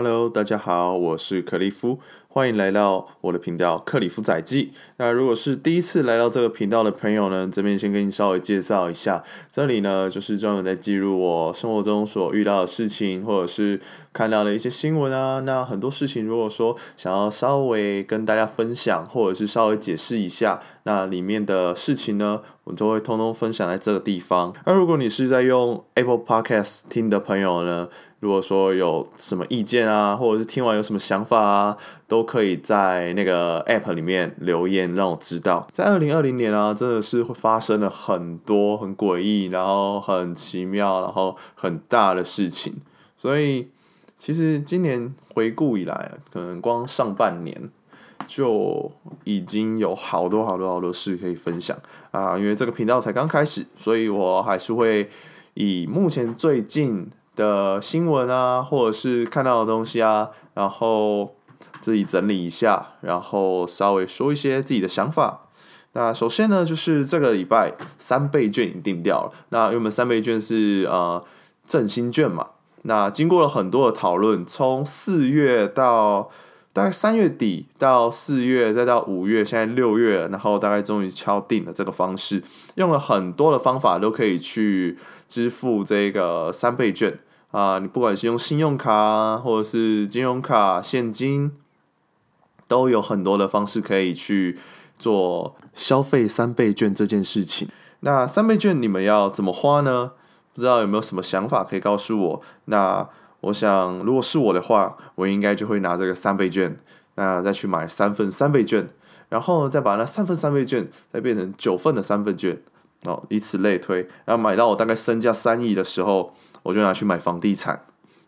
Hello，大家好，我是克利夫，欢迎来到我的频道克里夫载记。那如果是第一次来到这个频道的朋友呢，这边先跟你稍微介绍一下，这里呢就是专门在记录我生活中所遇到的事情，或者是看到的一些新闻啊。那很多事情，如果说想要稍微跟大家分享，或者是稍微解释一下，那里面的事情呢，我都会通通分享在这个地方。而如果你是在用 Apple Podcast 听的朋友呢，如果说有什么意见啊，或者是听完有什么想法啊，都可以在那个 App 里面留言让我知道。在二零二零年啊，真的是会发生了很多很诡异，然后很奇妙，然后很大的事情。所以其实今年回顾以来，可能光上半年就已经有好多好多好多事可以分享啊。因为这个频道才刚开始，所以我还是会以目前最近。的新闻啊，或者是看到的东西啊，然后自己整理一下，然后稍微说一些自己的想法。那首先呢，就是这个礼拜三倍券已经定掉了。那因为我们三倍券是呃振兴券嘛，那经过了很多的讨论，从四月到大概三月底到四月，再到五月，现在六月，然后大概终于敲定了这个方式，用了很多的方法都可以去支付这个三倍券。啊，你不管是用信用卡或者是金融卡、现金，都有很多的方式可以去做消费三倍券这件事情。那三倍券你们要怎么花呢？不知道有没有什么想法可以告诉我？那我想，如果是我的话，我应该就会拿这个三倍券，那再去买三份三倍券，然后再把那三份三倍券再变成九份的三倍券，哦，以此类推，然后买到我大概身价三亿的时候。我就拿去买房地产，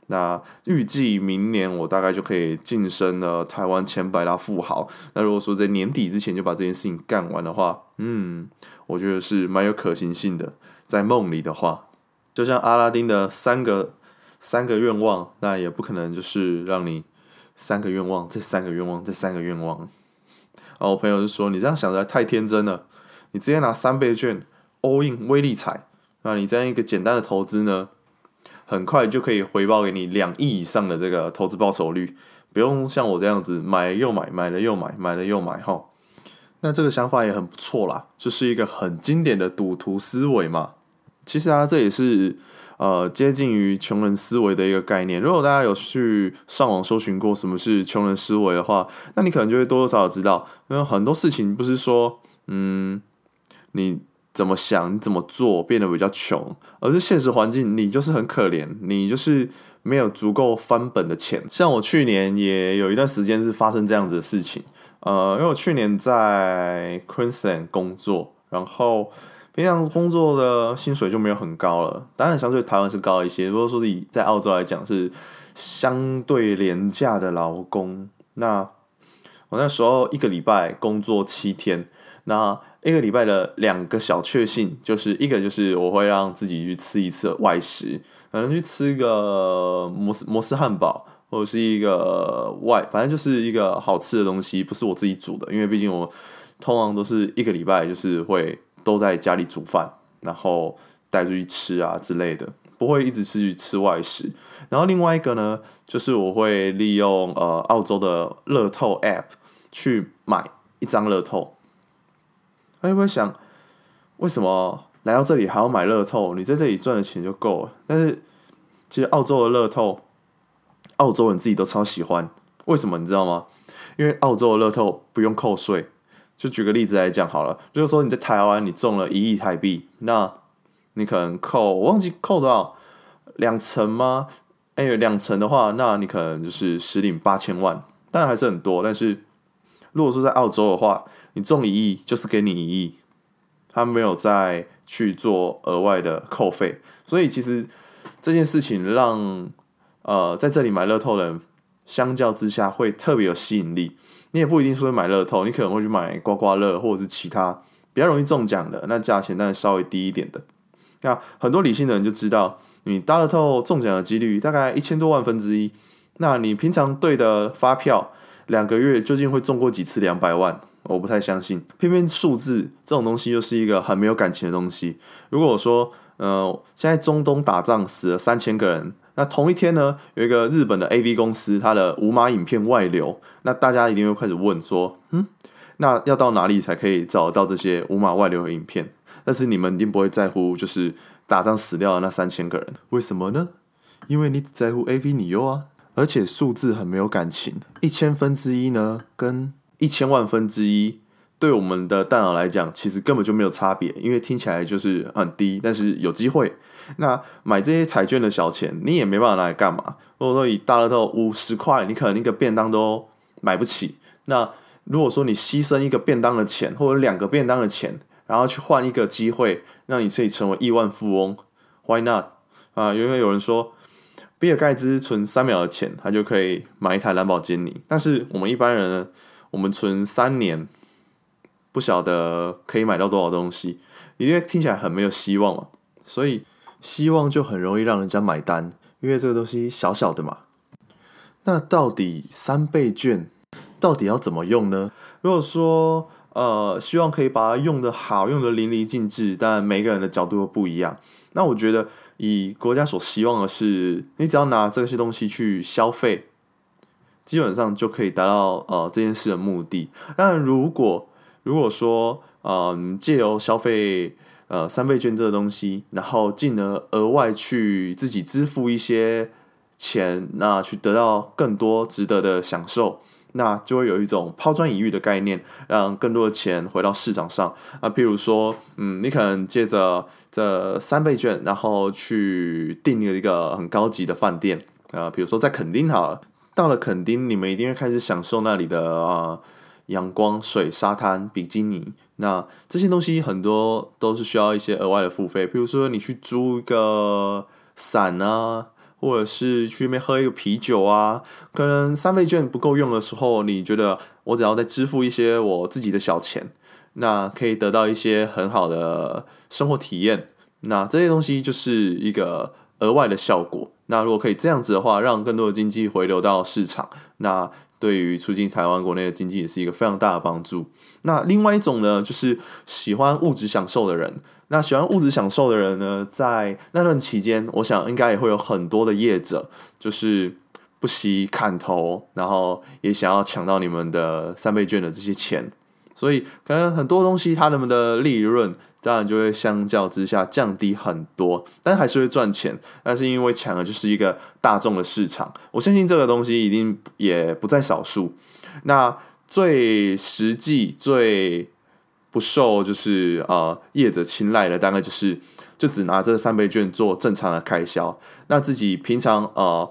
那预计明年我大概就可以晋升了台湾前百大富豪。那如果说在年底之前就把这件事情干完的话，嗯，我觉得是蛮有可行性的。在梦里的话，就像阿拉丁的三个三个愿望，那也不可能就是让你三个愿望，这三个愿望，这三个愿望。然后我朋友就说：“你这样想的太天真了，你直接拿三倍券 all in 威力彩，那你这样一个简单的投资呢？”很快就可以回报给你两亿以上的这个投资报酬率，不用像我这样子买了又买，买了又买，买了又买哈。那这个想法也很不错啦，就是一个很经典的赌徒思维嘛。其实啊，这也是呃接近于穷人思维的一个概念。如果大家有去上网搜寻过什么是穷人思维的话，那你可能就会多多少少知道，因为很多事情不是说嗯你。怎么想，你怎么做，变得比较穷，而是现实环境，你就是很可怜，你就是没有足够翻本的钱。像我去年也有一段时间是发生这样子的事情，呃，因为我去年在 Queensland 工作，然后平常工作的薪水就没有很高了，当然相对台湾是高一些。如果说以在澳洲来讲是相对廉价的劳工，那我那时候一个礼拜工作七天。那一个礼拜的两个小确幸，就是一个就是我会让自己去吃一次外食，可能去吃一个摩斯摩斯汉堡，或者是一个外，反正就是一个好吃的东西，不是我自己煮的，因为毕竟我通常都是一个礼拜就是会都在家里煮饭，然后带出去吃啊之类的，不会一直去吃外食。然后另外一个呢，就是我会利用呃澳洲的乐透 App 去买一张乐透。他会不会想，为什么来到这里还要买乐透？你在这里赚的钱就够了。但是其实澳洲的乐透，澳洲人自己都超喜欢。为什么你知道吗？因为澳洲的乐透不用扣税。就举个例子来讲好了，就是说你在台湾你中了一亿台币，那你可能扣，我忘记扣多少，两成吗？哎，两成的话，那你可能就是实领八千万，但还是很多，但是。如果说在澳洲的话，你中一亿就是给你一亿，他没有再去做额外的扣费，所以其实这件事情让呃在这里买乐透的人相较之下会特别有吸引力。你也不一定说买乐透，你可能会去买刮刮乐或者是其他比较容易中奖的，那价钱当然稍微低一点的。那很多理性的人就知道，你大乐透中奖的几率大概一千多万分之一，那你平常对的发票。两个月究竟会中过几次两百万？我不太相信。偏偏数字这种东西又是一个很没有感情的东西。如果我说，呃，现在中东打仗死了三千个人，那同一天呢，有一个日本的 AV 公司，它的无码影片外流，那大家一定会开始问说，嗯，那要到哪里才可以找到这些无码外流的影片？但是你们一定不会在乎，就是打仗死掉的那三千个人，为什么呢？因为你只在乎 AV 女优啊，而且数字很没有感情，一千分之一呢，跟一千万分之一。对我们的大脑来讲，其实根本就没有差别，因为听起来就是很低，但是有机会。那买这些彩券的小钱，你也没办法拿来干嘛？如果说以大乐透五十块，你可能一个便当都买不起。那如果说你牺牲一个便当的钱，或者两个便当的钱，然后去换一个机会，让你可以成为亿万富翁，Why not？啊，因为有人说，比尔盖茨存三秒的钱，他就可以买一台兰博基尼。但是我们一般人呢，我们存三年。不晓得可以买到多少东西，因为听起来很没有希望嘛，所以希望就很容易让人家买单，因为这个东西小小的嘛。那到底三倍券到底要怎么用呢？如果说呃希望可以把它用得好，用得淋漓尽致，但每个人的角度都不一样。那我觉得以国家所希望的是，你只要拿这些东西去消费，基本上就可以达到呃这件事的目的。但如果如果说，嗯，借由消费，呃，三倍券这个东西，然后进而额外去自己支付一些钱，那去得到更多值得的享受，那就会有一种抛砖引玉的概念，让更多的钱回到市场上。啊，譬如说，嗯，你可能借着这三倍券，然后去订了一个很高级的饭店，啊，比如说在垦丁好，到了垦丁，你们一定会开始享受那里的啊。阳光、水、沙滩、比基尼，那这些东西很多都是需要一些额外的付费。譬如说，你去租一个伞啊，或者是去那边喝一个啤酒啊，可能三倍券不够用的时候，你觉得我只要再支付一些我自己的小钱，那可以得到一些很好的生活体验。那这些东西就是一个额外的效果。那如果可以这样子的话，让更多的经济回流到市场，那。对于促进台湾国内的经济也是一个非常大的帮助。那另外一种呢，就是喜欢物质享受的人。那喜欢物质享受的人呢，在那段期间，我想应该也会有很多的业者，就是不惜砍头，然后也想要抢到你们的三倍券的这些钱。所以可能很多东西，他们的利润当然就会相较之下降低很多，但还是会赚钱。但是因为抢的就是一个大众的市场，我相信这个东西一定也不在少数。那最实际、最不受就是呃业者青睐的，大概就是就只拿这三倍券做正常的开销。那自己平常呃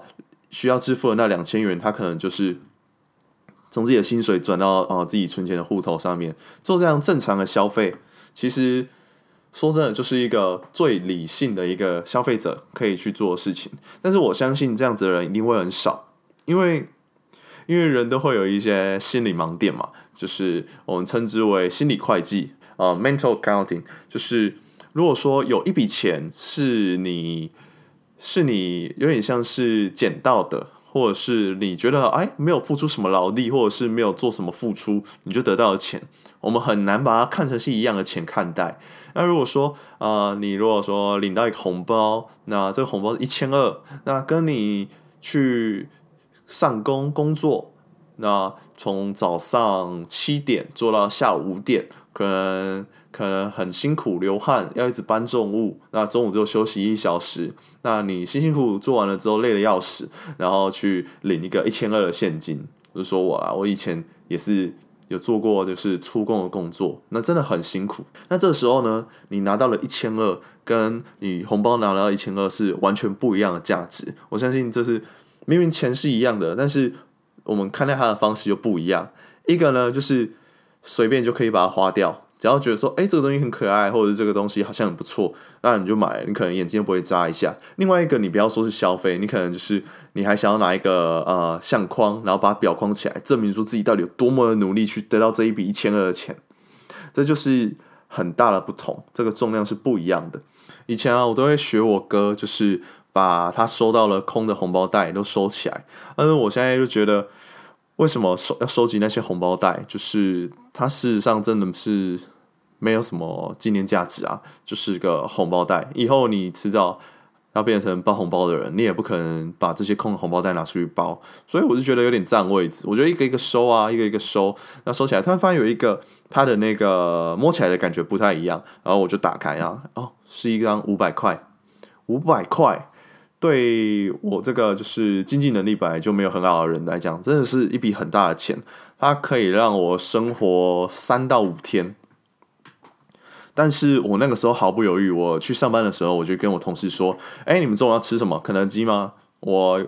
需要支付的那两千元，他可能就是。从自己的薪水转到呃自己存钱的户头上面做这样正常的消费，其实说真的就是一个最理性的一个消费者可以去做的事情。但是我相信这样子的人一定会很少，因为因为人都会有一些心理盲点嘛，就是我们称之为心理会计啊，，mental accounting，就是如果说有一笔钱是你是你有点像是捡到的。或者是你觉得哎，没有付出什么劳力，或者是没有做什么付出，你就得到了钱，我们很难把它看成是一样的钱看待。那如果说啊、你如果说领到一个红包，那这个红包是一千二，那跟你去上工工作，那从早上七点做到下午五点，可能。可能很辛苦，流汗，要一直搬重物。那中午就休息一小时。那你辛辛苦苦做完了之后，累得要死，然后去领一个一千二的现金。就说我啊，我以前也是有做过，就是出工的工作，那真的很辛苦。那这时候呢，你拿到了一千二，跟你红包拿到一千二是完全不一样的价值。我相信这是明明钱是一样的，但是我们看待它的方式又不一样。一个呢，就是随便就可以把它花掉。只要觉得说，哎、这个东西很可爱，或者是这个东西好像很不错，那你就买。你可能眼睛都不会眨一下。另外一个，你不要说是消费，你可能就是你还想要拿一个呃相框，然后把表框起来，证明说自己到底有多么的努力去得到这一笔一千二的钱。这就是很大的不同，这个重量是不一样的。以前啊，我都会学我哥，就是把他收到了空的红包袋都收起来。但是我现在就觉得。为什么收要收集那些红包袋？就是它事实上真的是没有什么纪念价值啊，就是个红包袋。以后你迟早要变成包红包的人，你也不可能把这些空的红包袋拿出去包，所以我就觉得有点占位置。我觉得一个一个收啊，一个一个收，那收起来突然发现有一个它的那个摸起来的感觉不太一样，然后我就打开啊，哦，是一张五百块，五百块。对我这个就是经济能力本来就没有很好的人来讲，真的是一笔很大的钱，它可以让我生活三到五天。但是我那个时候毫不犹豫，我去上班的时候，我就跟我同事说：“哎，你们中午要吃什么？肯德基吗？”我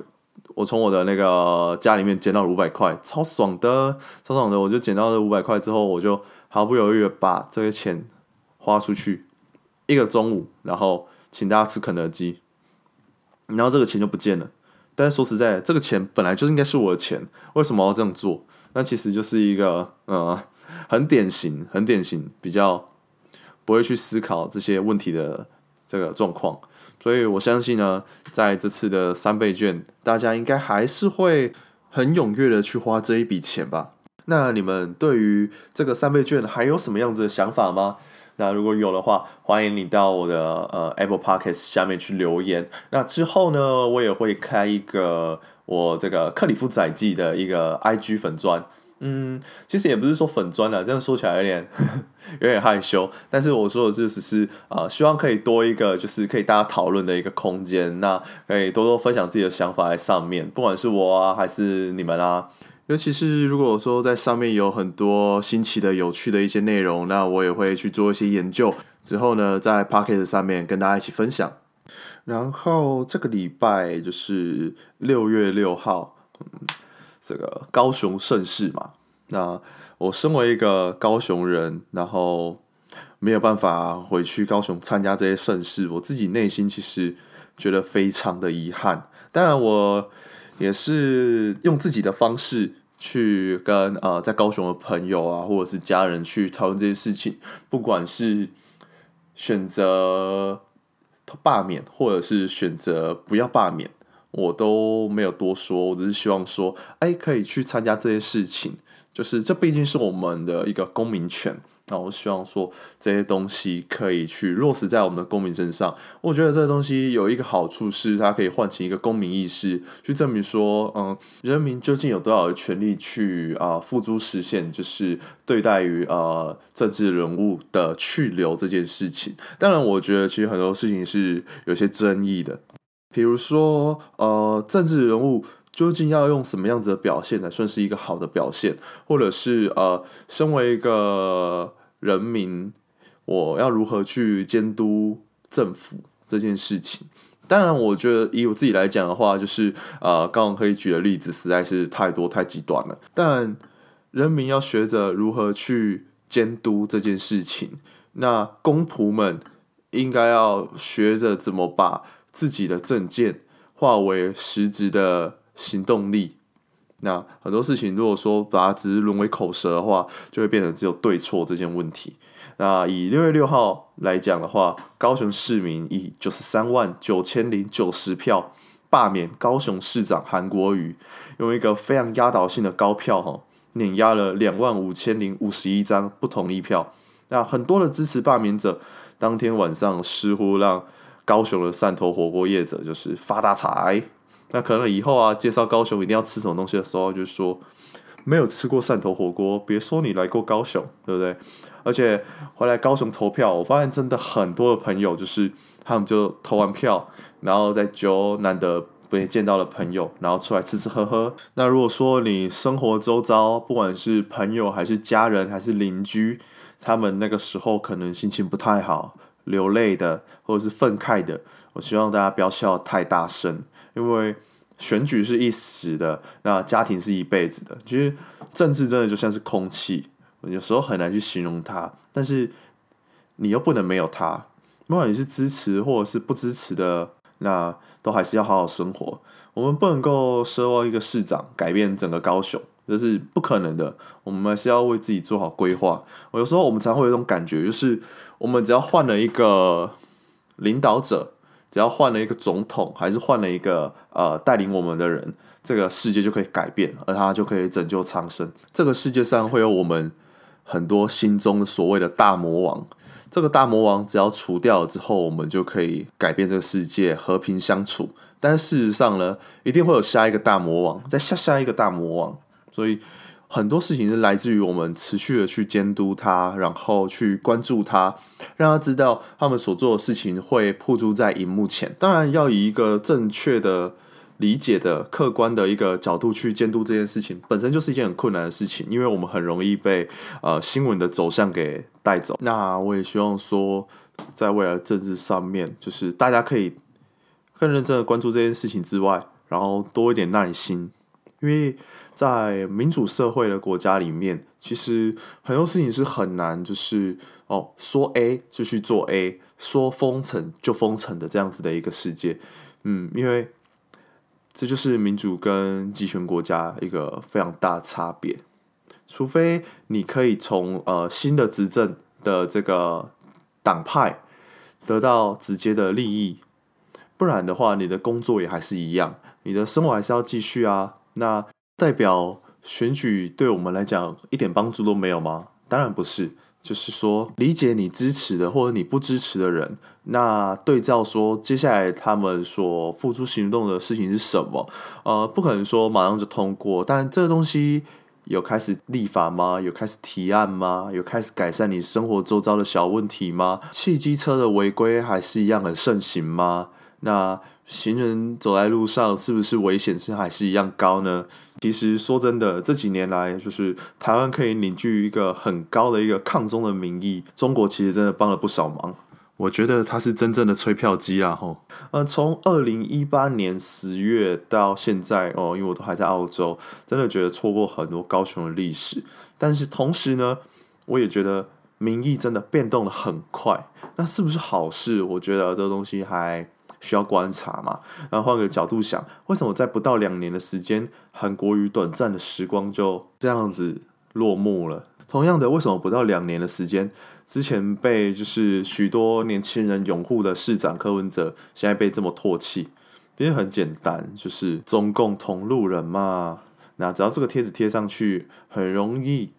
我从我的那个家里面捡到了五百块，超爽的，超爽的！我就捡到了五百块之后，我就毫不犹豫的把这些钱花出去，一个中午，然后请大家吃肯德基。然后这个钱就不见了，但是说实在，这个钱本来就应该是我的钱，为什么要这样做？那其实就是一个呃，很典型、很典型，比较不会去思考这些问题的这个状况。所以我相信呢，在这次的三倍券，大家应该还是会很踊跃的去花这一笔钱吧？那你们对于这个三倍券还有什么样子的想法吗？那如果有的话，欢迎你到我的呃 Apple Podcast 下面去留言。那之后呢，我也会开一个我这个克里夫载记的一个 IG 粉砖。嗯，其实也不是说粉砖了，这样说起来有点 有点害羞。但是我说的就是，是啊，希望可以多一个，就是可以大家讨论的一个空间。那可以多多分享自己的想法在上面，不管是我啊，还是你们啊。尤其是如果说在上面有很多新奇的、有趣的一些内容，那我也会去做一些研究，之后呢，在 Podcast 上面跟大家一起分享。然后这个礼拜就是六月六号，嗯，这个高雄盛事嘛。那我身为一个高雄人，然后没有办法回去高雄参加这些盛事，我自己内心其实觉得非常的遗憾。当然我。也是用自己的方式去跟呃在高雄的朋友啊，或者是家人去讨论这件事情，不管是选择罢免，或者是选择不要罢免，我都没有多说，我只是希望说，哎，可以去参加这些事情，就是这毕竟是我们的一个公民权。那我希望说这些东西可以去落实在我们的公民身上。我觉得这个东西有一个好处是，它可以唤起一个公民意识，去证明说，嗯，人民究竟有多少的权利去啊付诸实现，就是对待于呃政治人物的去留这件事情。当然，我觉得其实很多事情是有些争议的，比如说呃政治人物。究竟要用什么样子的表现才算是一个好的表现，或者是呃，身为一个人民，我要如何去监督政府这件事情？当然，我觉得以我自己来讲的话，就是呃，刚刚可以举的例子实在是太多太极端了。但人民要学着如何去监督这件事情，那公仆们应该要学着怎么把自己的政见化为实质的。行动力，那很多事情，如果说把它只是沦为口舌的话，就会变成只有对错这件问题。那以六月六号来讲的话，高雄市民以九十三万九千零九十票罢免高雄市长韩国瑜，用一个非常压倒性的高票哈，碾压了两万五千零五十一张不同意票。那很多的支持罢免者，当天晚上似乎让高雄的汕头火锅业者就是发大财。那可能以后啊，介绍高雄一定要吃什么东西的时候，就是说没有吃过汕头火锅，别说你来过高雄，对不对？而且回来高雄投票，我发现真的很多的朋友，就是他们就投完票，然后在揪难得被见到的朋友，然后出来吃吃喝喝。那如果说你生活周遭，不管是朋友还是家人还是邻居，他们那个时候可能心情不太好，流泪的或者是愤慨的，我希望大家不要笑太大声。因为选举是一时的，那家庭是一辈子的。其实政治真的就像是空气，有时候很难去形容它，但是你又不能没有它。不管你是支持或者是不支持的，那都还是要好好生活。我们不能够奢望一个市长改变整个高雄，这是不可能的。我们还是要为自己做好规划。我有时候我们常会有一种感觉，就是我们只要换了一个领导者。只要换了一个总统，还是换了一个呃带领我们的人，这个世界就可以改变，而他就可以拯救苍生。这个世界上会有我们很多心中的所谓的大魔王，这个大魔王只要除掉了之后，我们就可以改变这个世界，和平相处。但事实上呢，一定会有下一个大魔王，再下下一个大魔王，所以很多事情是来自于我们持续的去监督他，然后去关注他，让他知道他们所做的事情会曝诸在荧幕前。当然，要以一个正确的理解的客观的一个角度去监督这件事情，本身就是一件很困难的事情，因为我们很容易被呃新闻的走向给带走。那我也希望说，在未来政治上面，就是大家可以。更认真的关注这件事情之外，然后多一点耐心，因为在民主社会的国家里面，其实很多事情是很难，就是哦说 A 就去做 A，说封城就封城的这样子的一个世界，嗯，因为这就是民主跟集权国家一个非常大的差别，除非你可以从呃新的执政的这个党派得到直接的利益。不然的话，你的工作也还是一样，你的生活还是要继续啊。那代表选举对我们来讲一点帮助都没有吗？当然不是。就是说，理解你支持的或者你不支持的人，那对照说接下来他们所付出行动的事情是什么？呃，不可能说马上就通过，但这个东西有开始立法吗？有开始提案吗？有开始改善你生活周遭的小问题吗？汽机车的违规还是一样很盛行吗？那行人走在路上是不是危险性还是一样高呢？其实说真的，这几年来，就是台湾可以凝聚一个很高的一个抗中的民意，中国其实真的帮了不少忙。我觉得他是真正的催票机啊！吼，呃，从二零一八年十月到现在哦，因为我都还在澳洲，真的觉得错过很多高雄的历史。但是同时呢，我也觉得民意真的变动的很快。那是不是好事？我觉得这个东西还。需要观察嘛，然后换个角度想，为什么在不到两年的时间，韩国瑜短暂的时光就这样子落幕了？同样的，为什么不到两年的时间，之前被就是许多年轻人拥护的市长柯文哲，现在被这么唾弃？因为很简单，就是中共同路人嘛。那只要这个贴纸贴上去，很容易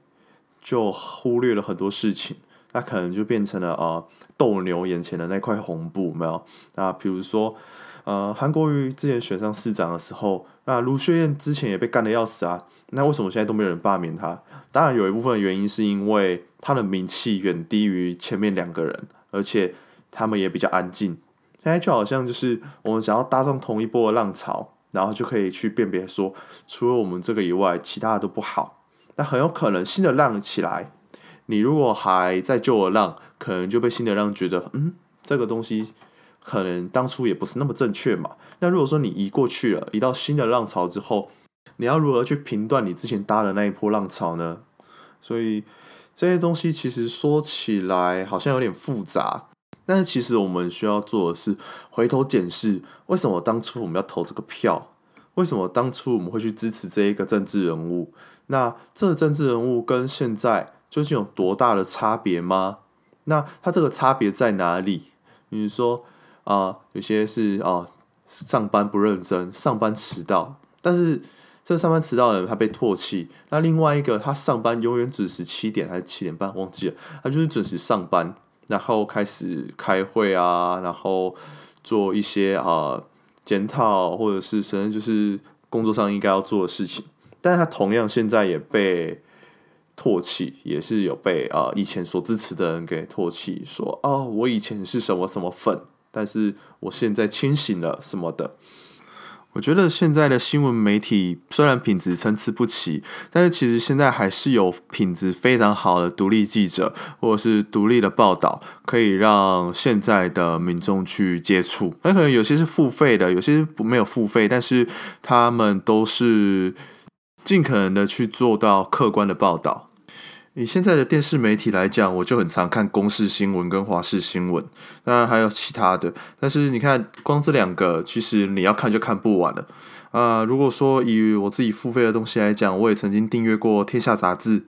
就忽略了很多事情。那可能就变成了呃斗牛眼前的那块红布，没有？那比如说，呃，韩国瑜之前选上市长的时候，那卢秀燕之前也被干的要死啊。那为什么现在都没有人罢免他？当然有一部分原因是因为他的名气远低于前面两个人，而且他们也比较安静。现在就好像就是我们想要搭上同一波的浪潮，然后就可以去辨别说，除了我们这个以外，其他的都不好。那很有可能新的浪起来。你如果还在旧的浪，可能就被新的浪觉得，嗯，这个东西可能当初也不是那么正确嘛。那如果说你移过去了，移到新的浪潮之后，你要如何去评断你之前搭的那一波浪潮呢？所以这些东西其实说起来好像有点复杂，但是其实我们需要做的是回头检视，为什么当初我们要投这个票？为什么当初我们会去支持这一个政治人物？那这个政治人物跟现在。究竟有多大的差别吗？那它这个差别在哪里？比如说啊、有些是啊、上班不认真，上班迟到，但是这上班迟到的人他被唾弃。那另外一个，他上班永远准时七点还是七点半，忘记了，他就是准时上班，然后开始开会啊，然后做一些啊检讨，或者是甚至就是工作上应该要做的事情，但是他同样现在也被。唾弃也是有被啊、以前所支持的人给唾弃，说哦，我以前是什么什么粉，但是我现在清醒了什么的。我觉得现在的新闻媒体虽然品质参差不齐，但是其实现在还是有品质非常好的独立记者或者是独立的报道，可以让现在的民众去接触。那可能有些是付费的，有些是没有付费，但是他们都是。尽可能的去做到客观的报道。以现在的电视媒体来讲，我就很常看公视新闻跟华视新闻，当然还有其他的。但是你看，光这两个，其实你要看就看不完了啊、如果说以我自己付费的东西来讲，我也曾经订阅过《天下杂志》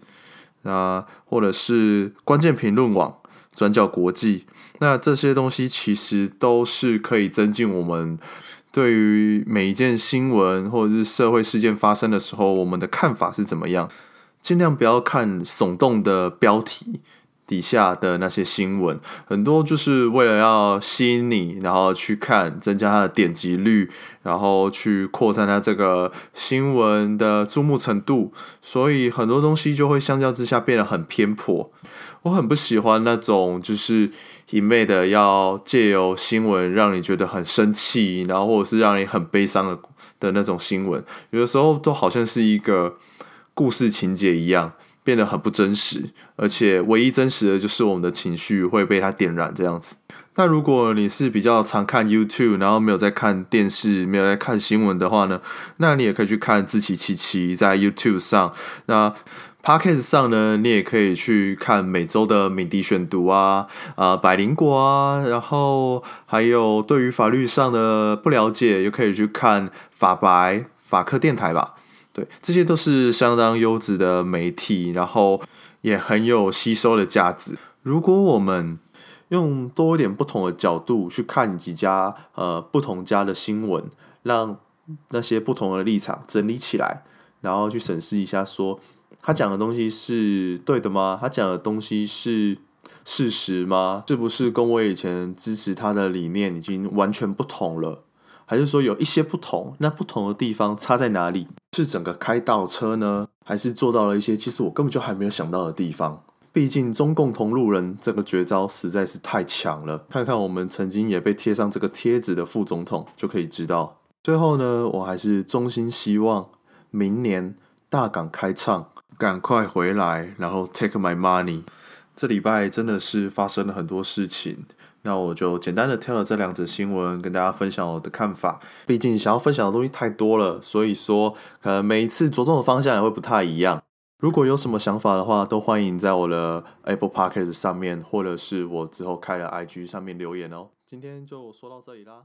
啊，或者是关键评论网、转角国际。那这些东西其实都是可以增进我们。对于每一件新闻或者是社会事件发生的时候，我们的看法是怎么样？尽量不要看耸动的标题，底下的那些新闻，很多就是为了要吸引你，然后去看，增加它的点击率，然后去扩散它这个新闻的注目程度，所以很多东西就会相较之下变得很偏颇。我很不喜欢那种就是一昧的要借由新闻让你觉得很生气，然后或者是让你很悲伤的的那种新闻，有的时候都好像是一个故事情节一样。变得很不真实，而且唯一真实的就是我们的情绪会被它点燃这样子。那如果你是比较常看 YouTube，然后没有在看电视，没有在看新闻的话呢，那你也可以去看志祺七七在 YouTube 上。那 Podcast 上呢，你也可以去看每周的敏迪选读啊，啊、百灵果啊，然后还有对于法律上的不了解，也可以去看法白法科电台吧。对，这些都是相当优质的媒体，然后也很有吸收的价值。如果我们用多一点不同的角度去看几家呃不同家的新闻，让那些不同的立场整理起来，然后去审视一下说，他讲的东西是对的吗？他讲的东西是事实吗？是不是跟我以前支持他的理念已经完全不同了？还是说有一些不同？那不同的地方差在哪里？是整个开倒车呢，还是做到了一些其实我根本就还没有想到的地方？毕竟中共同路人这个绝招实在是太强了。看看我们曾经也被贴上这个贴纸的副总统就可以知道。最后呢，我还是衷心希望明年大港开唱，赶快回来，然后 take my money。这礼拜真的是发生了很多事情。那我就简单的挑了这两则新闻跟大家分享我的看法。毕竟想要分享的东西太多了，所以说可能每一次着重的方向也会不太一样。如果有什么想法的话，都欢迎在我的 Apple Podcast 上面，或者是我之后开的 IG 上面留言哦。今天就说到这里啦。